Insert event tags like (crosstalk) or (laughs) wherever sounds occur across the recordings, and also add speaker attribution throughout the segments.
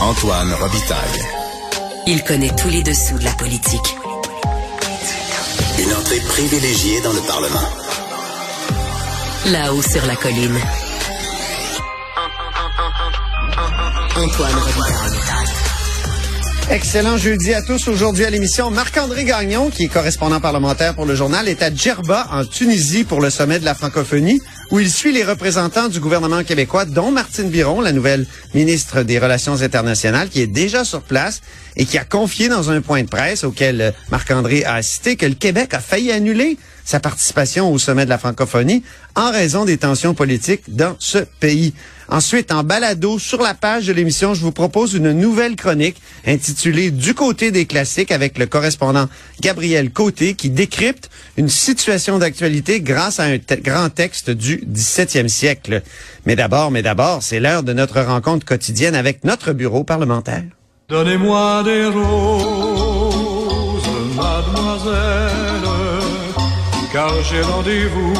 Speaker 1: Antoine Robitaille.
Speaker 2: Il connaît tous les dessous de la politique.
Speaker 1: Une entrée privilégiée dans le Parlement.
Speaker 2: Là-haut sur la colline. Antoine Robitaille.
Speaker 3: Excellent jeudi à tous. Aujourd'hui à l'émission, Marc-André Gagnon, qui est correspondant parlementaire pour le journal, est à Djerba, en Tunisie, pour le sommet de la francophonie, où il suit les représentants du gouvernement québécois, dont Martine Biron, la nouvelle ministre des Relations internationales, qui est déjà sur place et qui a confié dans un point de presse auquel Marc-André a assisté que le Québec a failli annuler sa participation au sommet de la francophonie en raison des tensions politiques dans ce pays. Ensuite, en balado sur la page de l'émission, je vous propose une nouvelle chronique intitulée Du côté des classiques avec le correspondant Gabriel Côté qui décrypte une situation d'actualité grâce à un grand texte du 17e siècle. Mais d'abord, mais d'abord, c'est l'heure de notre rencontre quotidienne avec notre bureau parlementaire.
Speaker 4: Donnez-moi des roses, car j'ai rendez-vous,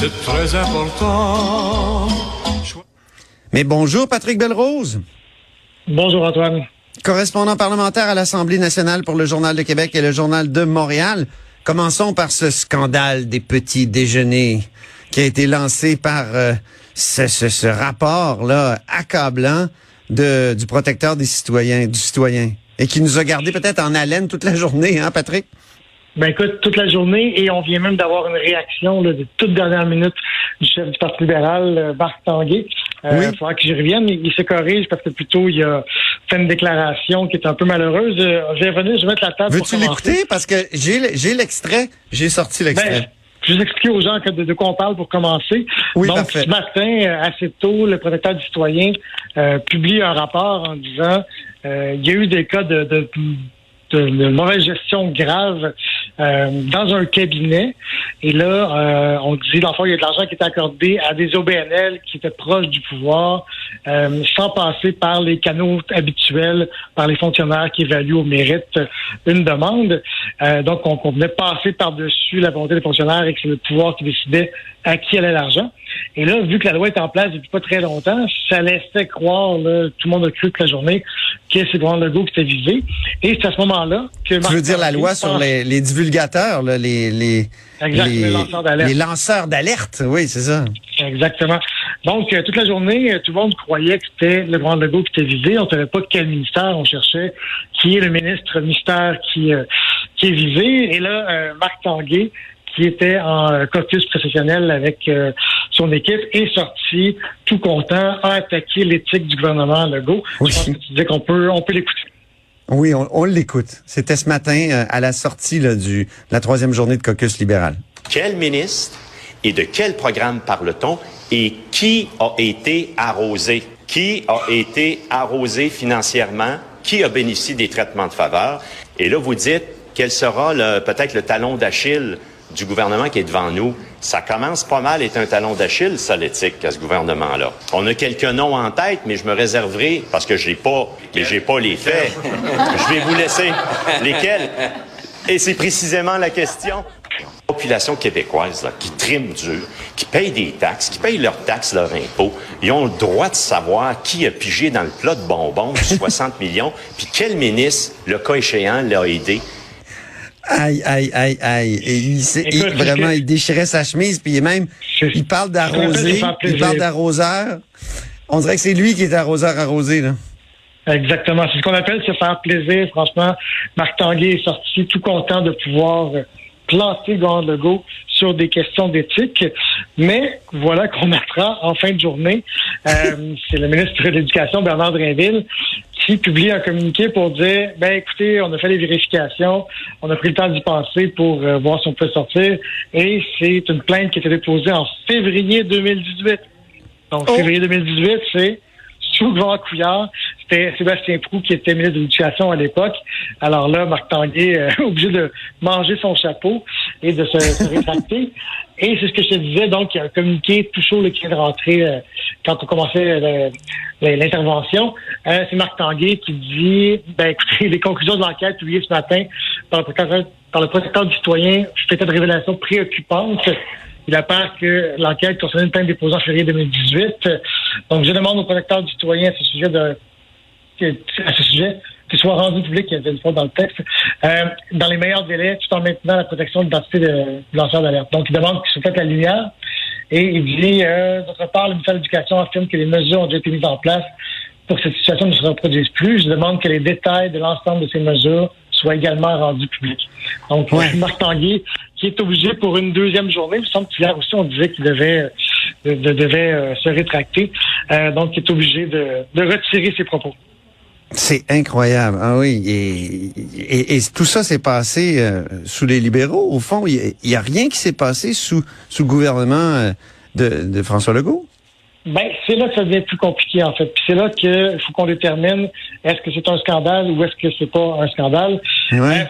Speaker 4: c'est très important.
Speaker 3: Mais bonjour Patrick Belrose.
Speaker 5: Bonjour Antoine.
Speaker 3: Correspondant parlementaire à l'Assemblée nationale pour le Journal de Québec et le Journal de Montréal. Commençons par ce scandale des petits déjeuners qui a été lancé par euh, ce, ce, ce rapport-là accablant de, du protecteur des citoyens, du citoyen, et qui nous a gardé peut-être en haleine toute la journée, hein, Patrick?
Speaker 5: Ben écoute, toute la journée, et on vient même d'avoir une réaction là, de toute dernière minute du chef du Parti libéral, euh, Marc Tanguay. Euh,
Speaker 3: Oui.
Speaker 5: Il faudra que j'y revienne. Il, il se corrige parce que plutôt il a fait une déclaration qui est un peu malheureuse. Euh, Je vais revenir, je vais mettre la table.
Speaker 3: Veux-tu l'écouter? Parce que j'ai le- j'ai l'extrait, j'ai sorti l'extrait.
Speaker 5: Ben, je vais vous expliquer aux gens que de, de quoi on parle pour commencer.
Speaker 3: Oui,
Speaker 5: Donc,
Speaker 3: parfait.
Speaker 5: ce matin, assez tôt, le protecteur du citoyen euh, publie un rapport en disant euh, il y a eu des cas de, de, de- de mauvaise gestion grave euh, dans un cabinet. Et là, euh, on dit, dans le fond, il y a de l'argent qui est accordé à des OBNL qui étaient proches du pouvoir, euh, sans passer par les canaux habituels, par les fonctionnaires qui évaluent au mérite une demande. Euh, donc, on, on venait passer par-dessus la volonté des fonctionnaires et que c'est le pouvoir qui décidait à qui allait l'argent. Et là, vu que la loi est en place depuis pas très longtemps, ça laissait croire, là, tout le monde a cru toute la journée, que c'est le gouvernement Legault qui était visé. Et c'est à ce moment-là que...
Speaker 3: Tu veux dire la loi sur les, les divulgateurs, là, les, les,
Speaker 5: les lanceurs d'alerte.
Speaker 3: les lanceurs d'alerte, oui, c'est ça.
Speaker 5: Exactement. Donc, euh, toute la journée, euh, tout le monde croyait que c'était le grand Legault qui était visé. On ne savait pas quel ministère on cherchait, qui est le ministre mystère qui, euh, qui est visé. Et là, Marc Tanguay, qui était en caucus professionnel avec son équipe, est sorti tout content, a attaqué l'éthique du gouvernement Legault.
Speaker 3: Oui.
Speaker 5: Je pense que tu disais qu'on peut, on peut l'écouter.
Speaker 3: Oui, on, on l'écoute. C'était ce matin euh, à la sortie là, du, de la troisième journée de caucus libéral.
Speaker 6: Quel ministre et de quel programme parle-t-on et qui a été arrosé? Qui a été arrosé financièrement? Qui a bénéficié des traitements de faveur? Et là, vous dites quel sera peut-être le talon d'Achille du gouvernement qui est devant nous? Ça commence pas mal être un talon d'Achille, ça, l'éthique, à ce gouvernement-là. On a quelques noms en tête, mais je me réserverai, parce que j'ai pas, mais j'ai pas les faits. je vais vous laisser. Lesquels? Et c'est précisément la question population québécoise là, qui trime dur, qui paye des taxes, qui paye leurs taxes, leurs impôts, ils ont le droit de savoir qui a pigé dans le plat de bonbons de (laughs) 60 millions, puis quel ministre, le cas échéant, l'a aidé.
Speaker 3: Aïe, aïe, aïe, aïe. Et
Speaker 5: Écoute,
Speaker 3: il- vraiment, il déchirait sa chemise, puis il est même, il parle d'arroser, il parle d'arroseur. On dirait que c'est lui qui est arroseur arrosé, là.
Speaker 5: Exactement. C'est ce qu'on appelle se faire plaisir. Franchement, Marc Tanguay est sorti tout content de pouvoir euh, planter Gordon Legault sur des questions d'éthique. Mais voilà qu'on apprend en fin de journée. euh, (laughs) c'est le ministre de l'Éducation, Bernard Drinville, qui publie un communiqué pour dire, ben écoutez, on a fait les vérifications, on a pris le temps d'y penser pour euh, voir si on peut sortir. Et c'est une plainte qui a été déposée en février 2018. Donc,
Speaker 3: Oh.
Speaker 5: février 2018, c'est sous le vent Couillard. C'était Sébastien Prou qui était ministre de l'Éducation à l'époque. Alors là, Marc Tanguay euh, (laughs) obligé de manger son chapeau et de se, se rétracter. (laughs) Et c'est ce que je te disais, donc il y a un communiqué tout chaud là, qui vient de rentrer euh, quand on commençait euh, le- l'intervention. Euh, c'est Marc Tanguay qui dit, ben écoutez, les conclusions de l'enquête publiées ce matin par le protecteur, par le protecteur du citoyen fait une révélation préoccupante. Il apparaît que l'enquête concernait une plainte déposée en février 2018. Donc, je demande au protecteur du citoyen à ce sujet de à ce sujet ce soit rendu public, il y avait une fois dans le texte, euh, dans les meilleurs délais, tout en maintenant la protection de l'identité de, lanceur d'alerte. Donc, il demande qu'il soit fait la lumière. Et il dit, euh, d'autre part, le ministère de l'Éducation affirme que les mesures ont déjà été mises en place pour que cette situation ne se reproduise plus. Je demande que les détails de l'ensemble de ces mesures soient également rendus publics. Donc,
Speaker 3: Ouais.
Speaker 5: Marc Tanguay, qui est obligé pour une deuxième journée, il me semble qu'hier aussi, on disait qu'il devait, de- de- devait euh, se rétracter. Euh, donc, il est obligé de, de retirer ses propos.
Speaker 3: C'est incroyable. Ah oui. Et, et, et tout ça s'est passé euh, sous les libéraux. Au fond, il n'y a, rien qui s'est passé sous, sous le gouvernement euh, de, de François Legault.
Speaker 5: Ben, c'est là que ça devient plus compliqué, en fait. Puis c'est là qu'il faut qu'on détermine est-ce que c'est un scandale ou est-ce que c'est pas un scandale.
Speaker 3: Ouais.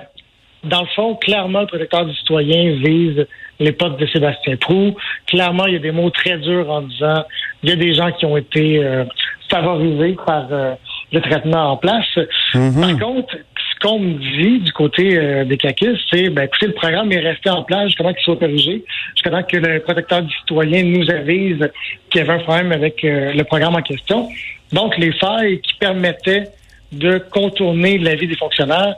Speaker 5: Dans le fond, clairement, le protecteur du citoyen vise l'époque de Sébastien Prou. Clairement, il y a des mots très durs en disant il y a des gens qui ont été euh, favorisés par euh, le traitement en place.
Speaker 3: Mhm.
Speaker 5: Par contre, ce qu'on me dit du côté euh, des CACUS, c'est ben écoutez, le programme est resté en place jusqu'à temps qu'il soit corrigé, jusqu'à que le protecteur du citoyen nous avise qu'il y avait un problème avec euh, le programme en question. Donc, les failles qui permettaient de contourner l'avis des fonctionnaires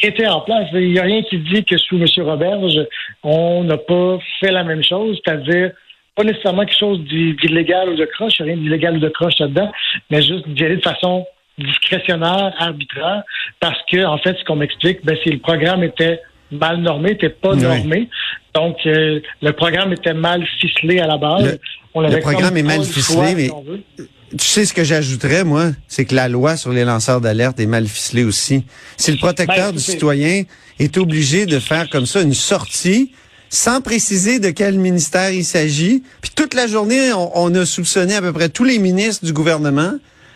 Speaker 5: étaient en place. Il n'y a rien qui dit que sous M. Roberge, on n'a pas fait la même chose, c'est-à-dire pas nécessairement quelque chose d'i- d'illégal ou de croche, rien d'illégal ou de croche là-dedans, mais juste d'y aller de façon discrétionnaire, arbitraire, parce que, en fait, ce qu'on m'explique, ben, c'est le programme était mal normé, n'était pas normé. Donc, euh, le programme était mal ficelé à la base.
Speaker 3: Le-
Speaker 5: On
Speaker 3: le programme est mal ficelé,
Speaker 5: si
Speaker 3: mais-
Speaker 5: on veut.
Speaker 3: Tu sais ce que j'ajouterais, moi, c'est que la loi sur les lanceurs d'alerte est mal ficelée aussi. Si le protecteur
Speaker 5: Ben,
Speaker 3: du citoyen est obligé de faire comme ça une sortie sans préciser de quel ministère il s'agit, puis toute la journée, on, on a soupçonné à peu près tous les ministres du gouvernement,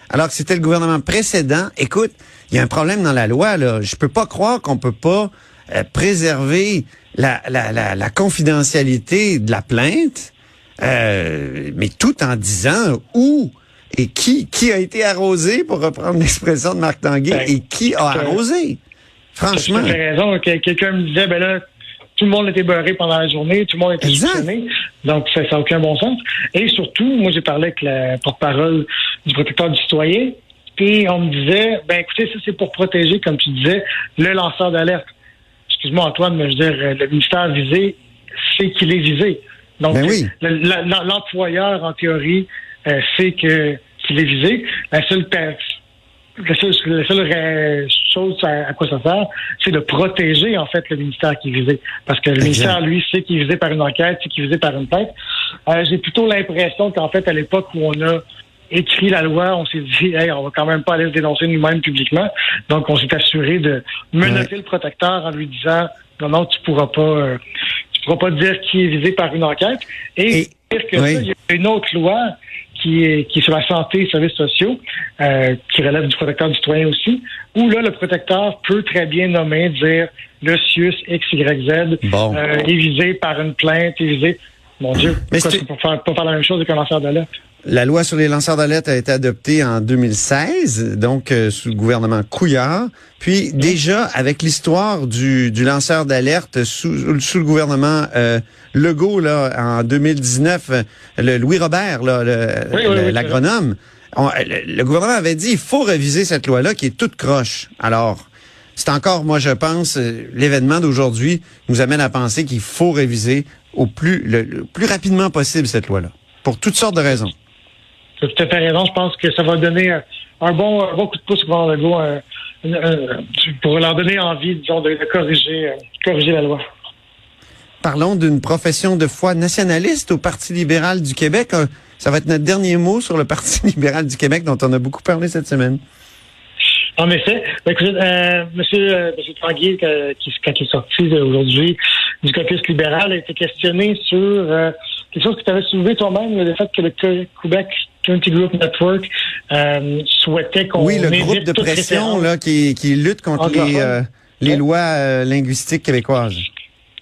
Speaker 3: alors que c'était le gouvernement précédent. Écoute, il y a un problème dans la loi, là. Je peux pas croire qu'on peut pas euh, préserver la, la, la, la confidentialité de la plainte, euh, mais tout en disant où et qui qui a été arrosé, pour reprendre (laughs) l'expression de Marc Tanguay,
Speaker 5: Ben,
Speaker 3: et qui a arrosé? Franchement.
Speaker 5: Tu raison. que Quelqu'un me disait, ben là, tout le monde était beurré pendant la journée, tout le monde était soupçonné. Donc, ça n'a aucun bon sens. Et surtout, moi, j'ai parlé avec la porte-parole du protecteur du citoyen, et on me disait, ben écoutez, ça, c'est pour protéger, comme tu disais, le lanceur d'alerte. Excuse-moi, Antoine, mais je veux dire, euh, le ministère visé, c'est qu'il est visé. Donc,
Speaker 3: Ben oui.
Speaker 5: l'employeur, en théorie, euh, sait que qu'il est visé. La seule la seule, la seule chose à, à quoi ça sert, c'est de protéger en fait le ministère qui est visé. Parce que le ministère, lui, sait qu'il est visé par une enquête, sait qu'il est visé par une plainte. Euh, J'ai plutôt l'impression qu'en fait, à l'époque où on a écrit la loi, on s'est dit, hey, on va quand même pas aller se dénoncer nous-mêmes publiquement. Donc, on s'est assuré de menotter le protecteur en lui disant, non, non, tu pourras pas, euh, tu pourras pas dire qui est visé par une enquête. Et,
Speaker 3: Et-
Speaker 5: pire que
Speaker 3: oui.
Speaker 5: ça, il y a une autre loi qui est, qui est sur la santé et services sociaux, euh, qui relève du protecteur du citoyen aussi, où là, le protecteur peut très bien nommer, dire le CIUS XYZ
Speaker 3: Bon.
Speaker 5: euh, est visé par une plainte, est visé. Mon Dieu,
Speaker 3: Mais
Speaker 5: pourquoi
Speaker 3: c'est-
Speaker 5: peut faire, pas faire la même chose avec un lanceur d'alerte?
Speaker 3: La loi sur les lanceurs d'alerte a été adoptée en 2016, donc euh, sous le gouvernement Couillard. Puis déjà, avec l'histoire du, du lanceur d'alerte sous, sous le gouvernement euh, Legault, là, en 2019, euh, le Louis Robert, là, le-
Speaker 5: Oui, oui,
Speaker 3: le-
Speaker 5: oui,
Speaker 3: l'agronome, on- le, le gouvernement avait dit il faut réviser cette loi-là qui est toute croche. Alors, c'est encore, moi, je pense, euh, l'événement d'aujourd'hui nous amène à penser qu'il faut réviser au plus, le- le plus rapidement possible cette loi-là, pour toutes sortes de raisons.
Speaker 5: Tu as tout à fait raison. Je pense que ça va donner un, un bon, un bon coup de pouce un- un- un- pour leur donner envie, disons, de, de corriger, euh, corriger la loi.
Speaker 3: Parlons d'une profession de foi nationaliste au Parti libéral du Québec. Ça va être notre dernier mot sur le Parti (laughs) libéral du Québec dont on a beaucoup parlé cette semaine.
Speaker 5: En effet, ben, écoutez, euh, monsieur, euh, monsieur Tanguy, que- qui, quand il est sorti aujourd'hui du caucus libéral, a été questionné sur euh, quelque chose que tu avais soulevé toi-même, le fait que le Québec Community Group Network euh, souhaitait qu'on
Speaker 3: oui, le groupe de pression là, qui, qui lutte contre les, euh, les lois euh, linguistiques québécoises.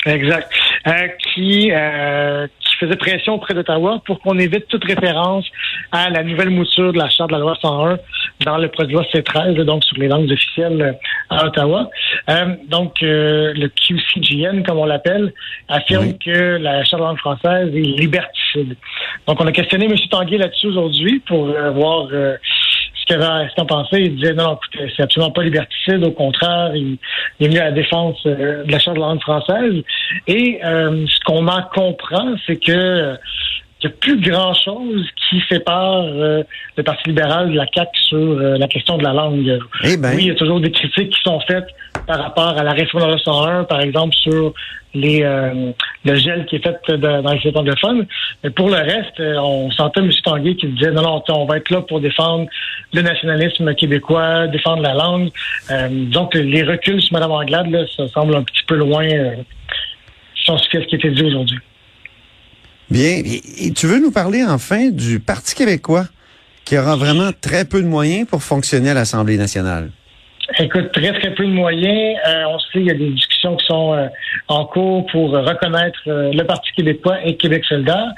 Speaker 5: Exact. Qui, qui faisait pression auprès d'Ottawa pour qu'on évite toute référence à la nouvelle mouture de la Charte de la loi 101 dans le projet de loi C13, donc sur les langues officielles à Ottawa. Euh, donc, euh, le QCGN, comme on l'appelle, affirme
Speaker 3: Oui.
Speaker 5: que la Charte de la langue française est liberticide. Donc, on a questionné M. Tanguay là-dessus aujourd'hui pour euh, voir... euh, ce qu'il avait ce pensait. Il disait non, écoutez, c'est absolument pas liberticide. Au contraire, il, il est venu à la défense euh, de la charte de la langue française. Et ce qu'on en comprend, c'est que il n'y a plus grand-chose qui sépare euh, le Parti libéral de la CAQ sur euh, la question de la langue.
Speaker 3: Eh ben.
Speaker 5: Oui, il y a toujours des critiques qui sont faites par rapport à la réforme de la 101, par exemple, sur les euh, le gel qui est fait dans les anglophones. Mais pour le reste, euh, on sentait M. Tanguay qui disait non, non, on va être là pour défendre le nationalisme québécois, défendre la langue. Euh, donc, les reculs sur Mme Anglade, là, ça semble un petit peu loin euh, ce qui été dit aujourd'hui.
Speaker 3: Bien. Et tu veux nous parler enfin du Parti québécois qui aura vraiment très peu de moyens pour fonctionner à l'Assemblée nationale?
Speaker 5: Écoute, très, très peu de moyens. Euh, on sait qu'il y a des discussions qui sont euh, en cours pour reconnaître euh, le Parti québécois et Québec solidaire.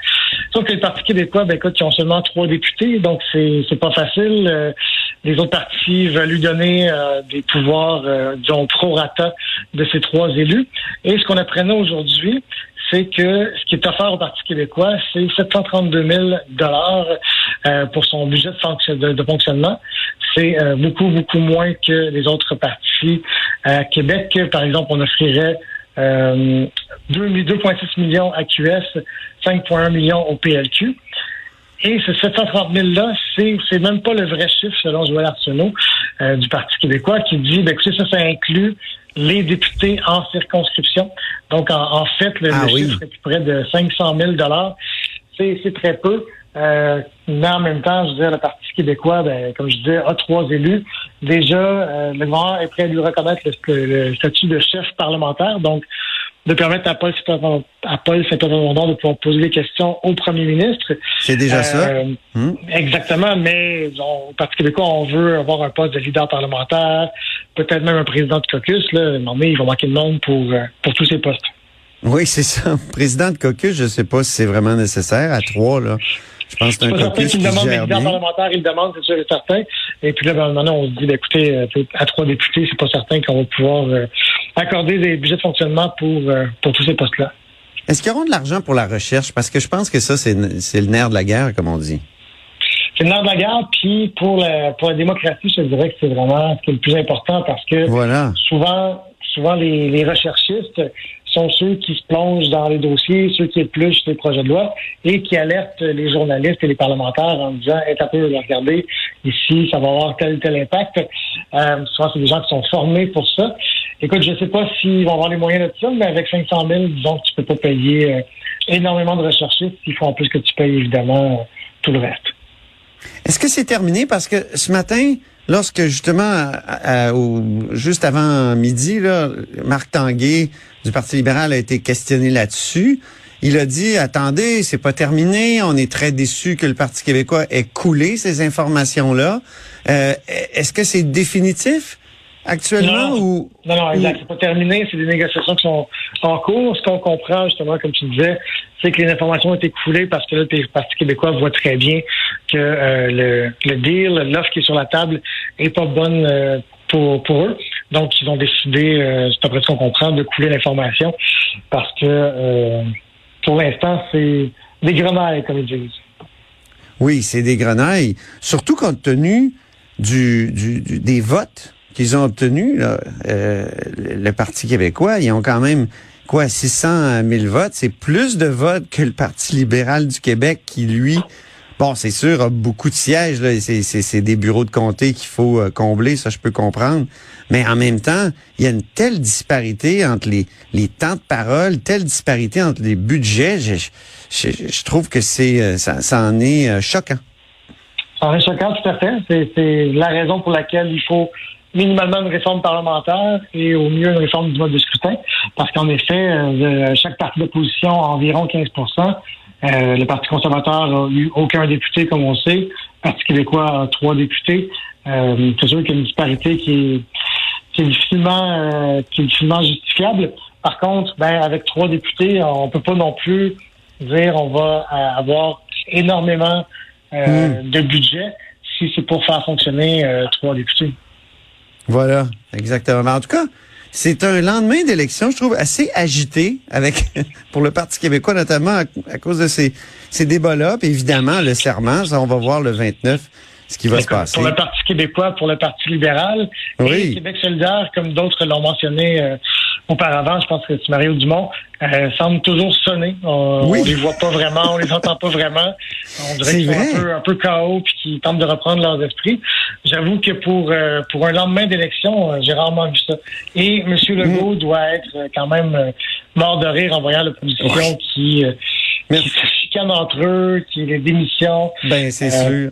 Speaker 5: Sauf que le Parti québécois, ben écoute, ils ont seulement trois députés, donc c'est c'est pas facile. Euh, les autres partis veulent lui donner euh, des pouvoirs, euh, disons, pro-rata de ces trois élus. Et ce qu'on apprenait aujourd'hui, c'est que ce qui est offert au Parti québécois, c'est 732 000 dollars euh, pour son budget de, fonction- de- de fonctionnement. C'est euh, beaucoup, beaucoup moins que les autres partis. À Québec, par exemple, on offrirait euh, 2 2,6 millions à QS, 5,1 millions au PLQ. Et ce 730 000-là, c'est, c'est même pas le vrai chiffre, selon Joël Arsenault euh, du Parti québécois, qui dit, ben, écoutez, ça, ça inclut les députés en circonscription. Donc, en, en fait, le,
Speaker 3: Ah
Speaker 5: le
Speaker 3: oui.
Speaker 5: chiffre est près de 500 000 c'est, c'est très peu. Euh, mais en même temps, je veux dire, le Parti québécois, ben, comme je disais, a trois élus. Déjà, euh, le gouvernement est prêt à lui reconnaître le, le statut de chef parlementaire. Donc, de permettre à Paul Saint-Pavon- à Paul Saint-Pavon de pouvoir poser des questions au premier ministre.
Speaker 3: C'est déjà ça?
Speaker 5: Euh,
Speaker 3: Hmm?
Speaker 5: Exactement, mais on, au Parti québécois, on veut avoir un poste de leader parlementaire, peut-être même un président de caucus. Là, donné, il va manquer de monde pour, euh, pour tous ces postes.
Speaker 3: Oui, c'est ça. (laughs) Président de caucus, je sais pas si c'est vraiment nécessaire. À trois, là. Je pense que c'est un caucus qui
Speaker 5: demande des
Speaker 3: gère
Speaker 5: leaders
Speaker 3: bien.
Speaker 5: parlementaires, il demande, c'est sûr et certain. Et puis là, maintenant, on se dit, ben, écoutez, euh, à trois députés, c'est pas certain qu'on va pouvoir accorder des budgets de fonctionnement pour, euh, pour tous ces postes-là.
Speaker 3: Est-ce qu'ils auront de l'argent pour la recherche? Parce que je pense que ça, c'est le nerf de la guerre, comme on dit.
Speaker 5: C'est le nerf de la guerre, puis pour la, pour la démocratie, je dirais que c'est vraiment ce qui est le plus important parce que
Speaker 3: Voilà.
Speaker 5: souvent, souvent les, les recherchistes sont ceux qui se plongent dans les dossiers, ceux qui épluchent les projets de loi et qui alertent les journalistes et les parlementaires en disant hey, un peu, regardez, ici, ça va avoir tel ou tel impact. Euh, souvent, c'est des gens qui sont formés pour ça. Écoute, je ne sais pas s'ils vont avoir les moyens de ça, mais avec 500 000, disons que tu peux pas payer euh, énormément de recherchistes. Il faut en plus que tu payes évidemment tout le reste.
Speaker 3: Est-ce que c'est terminé? Parce que ce matin, lorsque justement, juste avant midi, là, Marc Tanguay du Parti libéral a été questionné là-dessus. Il a dit, attendez, c'est pas terminé. On est très déçus que le Parti québécois ait coulé ces informations-là. Euh, Est-ce que c'est définitif? Actuellement
Speaker 5: Non.
Speaker 3: ou
Speaker 5: Non, non, exact. C'est pas terminé. C'est des négociations qui sont en cours. Ce qu'on comprend, justement, comme tu disais, c'est que les informations ont été coulées parce que là, le Parti québécois voit très bien que euh, le, le deal, l'offre qui est sur la table, est pas bonne euh, pour, pour eux. Donc, ils ont décidé, euh, c'est après ce qu'on comprend, de couler l'information parce que euh, pour l'instant, c'est des grenailles, comme ils disent.
Speaker 3: Oui, c'est des grenailles. Surtout compte tenu du, du- du- des votes qu'ils ont obtenus, là, euh, le Parti québécois, ils ont quand même quoi 600 000 votes? C'est plus de votes que le Parti libéral du Québec qui, lui, bon, c'est sûr, a beaucoup de sièges. Là, c'est, c'est, c'est des bureaux de comté qu'il faut euh, combler, ça je peux comprendre. Mais en même temps, il y a une telle disparité entre les, les temps de parole, telle disparité entre les budgets. Je, je, je trouve que c'est euh, ça, ça en est euh, choquant.
Speaker 5: Ça en est choquant, tout à fait. C'est, c'est la raison pour laquelle il faut minimalement une réforme parlementaire et au mieux une réforme du mode de scrutin. Parce qu'en effet, euh, chaque parti d'opposition a environ 15% Euh, Le Parti conservateur n'a eu aucun député, comme on sait. Le Parti québécois a trois députés. Euh, c'est sûr qu'il y a une disparité qui est, qui est difficilement, euh, qui est difficilement justifiable. Par contre, ben, avec trois députés, on peut pas non plus dire on va euh, avoir énormément euh, de budget si c'est pour faire fonctionner euh, trois députés.
Speaker 3: Voilà, exactement. Mais en tout cas, c'est un lendemain d'élection, je trouve, assez agité avec (laughs) pour le Parti québécois, notamment à, à cause de ces, ces débats-là. Puis évidemment, le serment, ça, on va voir le 29 ce qui va se passer.
Speaker 5: Pour le Parti québécois, pour le Parti libéral.
Speaker 3: Oui.
Speaker 5: Et Québec solidaire, comme d'autres l'ont mentionné euh, auparavant, je pense que c'est Mario Dumont, euh, semble toujours sonner. On,
Speaker 3: Oui.
Speaker 5: on les voit pas vraiment, on les entend pas vraiment. On dirait qu'ils sont un peu, un peu KO puis qu'ils tentent de reprendre leurs esprits. J'avoue que pour euh, pour un lendemain d'élection, euh, j'ai rarement vu ça. Et M. Legault doit être quand même mort de rire en voyant l'opposition
Speaker 3: Ouais.
Speaker 5: qui, qui se chicane entre eux, qui les démissions.
Speaker 3: Ben, c'est sûr.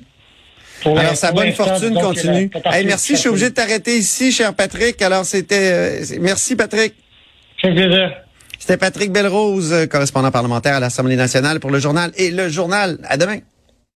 Speaker 3: Alors, sa bonne fortune continue. Hey, merci, je suis obligé de t'arrêter ici, cher Patrick. Alors, c'était... euh, merci, Patrick.
Speaker 5: Plaisir.
Speaker 3: C'était Patrick Belrose, euh, correspondant parlementaire à l'Assemblée nationale pour le journal et le journal. À demain.